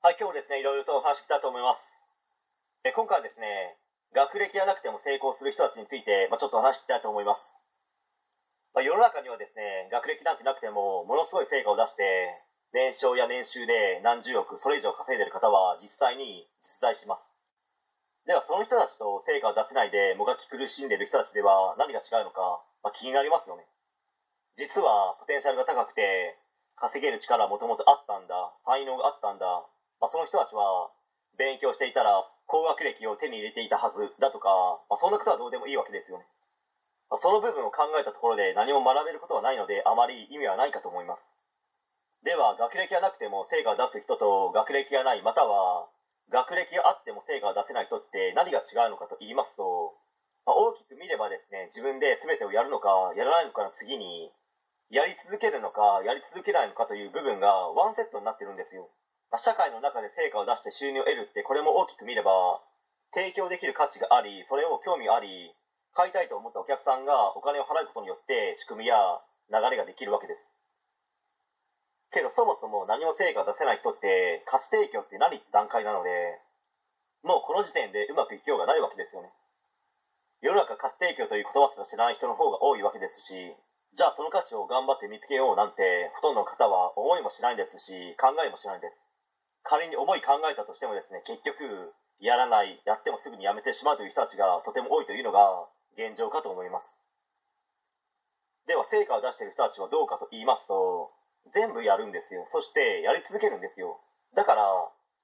はい、今日ですね、いろいろとお話ししたいと思います。え今回はですね、学歴がなくても成功する人たちについて、まあ、ちょっとお話ししたいと思います。まあ、世の中にはですね、学歴なんてなくても、ものすごい成果を出して、年商や年収で何十億、それ以上稼いでる方は実際に実在します。では、その人たちと成果を出せないでもがき苦しんでる人たちでは何が違うのか、まあ、気になりますよね。実は、ポテンシャルが高くて、稼げる力はもともとあったんだ、才能があったんだ、まあ、その人たちは勉強していたら高学歴を手に入れていたはずだとか、まあ、そんなことはどうでもいいわけですよね、まあ、その部分を考えたところで何も学べることはないのであまり意味はないかと思います。では学歴がなくても成果を出す人と学歴がないまたは学歴があっても成果を出せない人って何が違うのかと言いますと、まあ、大きく見ればですね自分で全てをやるのかやらないのかの次にやり続けるのかやり続けないのかという部分がワンセットになってるんですよ。まあ社会の中で成果を出して収入を得るってこれも大きく見れば提供できる価値がありそれを興味あり買いたいと思ったお客さんがお金を払うことによって仕組みや流れができるわけです。けどそもそも何も成果を出せない人って価値提供って何って段階なのでもうこの時点でうまくいきようがないわけですよね。世の中価値提供という言葉すら知らない人の方が多いわけですしじゃあその価値を頑張って見つけようなんてほとんどの方は思いもしないですし考えもしないんです。仮に思い考えたとしてもですね結局やらないやってもすぐにやめてしまうという人たちがとても多いというのが現状かと思います。では成果を出している人たちはどうかと言いますと全部やるんですよ。そしてやり続けるんですよ。だから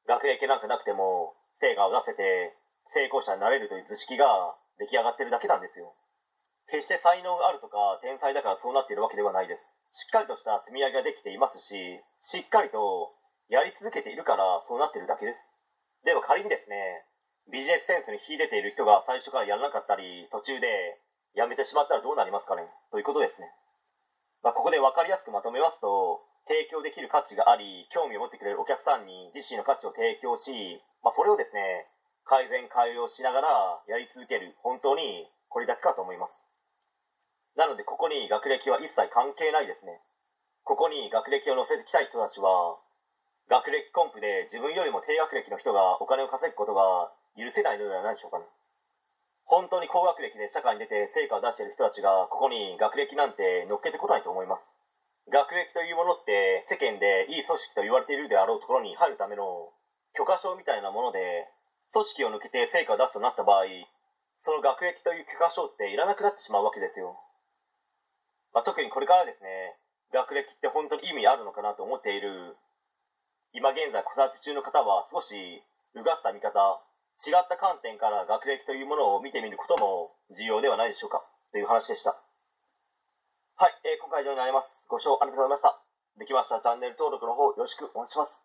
学歴なんかなくても成果を出せて成功者になれるという図式が出来上がってるだけなんですよ。決して才能があるとか天才だからそうなっているわけではないです。しっかりとした積み上げができていますししっかりとやり続けているからそうなってるだけです。では仮にですねビジネスセンスに秀でている人が最初からやらなかったり途中でやめてしまったらどうなりますかね？ということですね、まあ、ここで分かりやすくまとめますと提供できる価値があり興味を持ってくれるお客さんに自身の価値を提供し、まあ、それをですね改善改良しながらやり続ける本当にこれだけかと思います。なのでここに学歴は一切関係ないですね。ここに学歴を載せてきたい人たちは学歴コンプで自分よりも低学歴の人がお金を稼ぐことが許せないのではないでしょうかね。本当に高学歴で社会に出て成果を出している人たちがここに学歴なんて乗っけてこないと思います。学歴というものって世間でいい組織と言われているであろうところに入るための許可証みたいなもので組織を抜けて成果を出すとなった場合その学歴という許可証っていらなくなってしまうわけですよ、まあ、特にこれからですね学歴って本当に意味あるのかなと思っている今現在子育て中の方は少しうがった見方違った観点から学歴というものを見てみることも重要ではないでしょうか？という話でした。はい、えー今回以上になります。ご視聴ありがとうございました。できましたらチャンネル登録の方よろしくお願いします。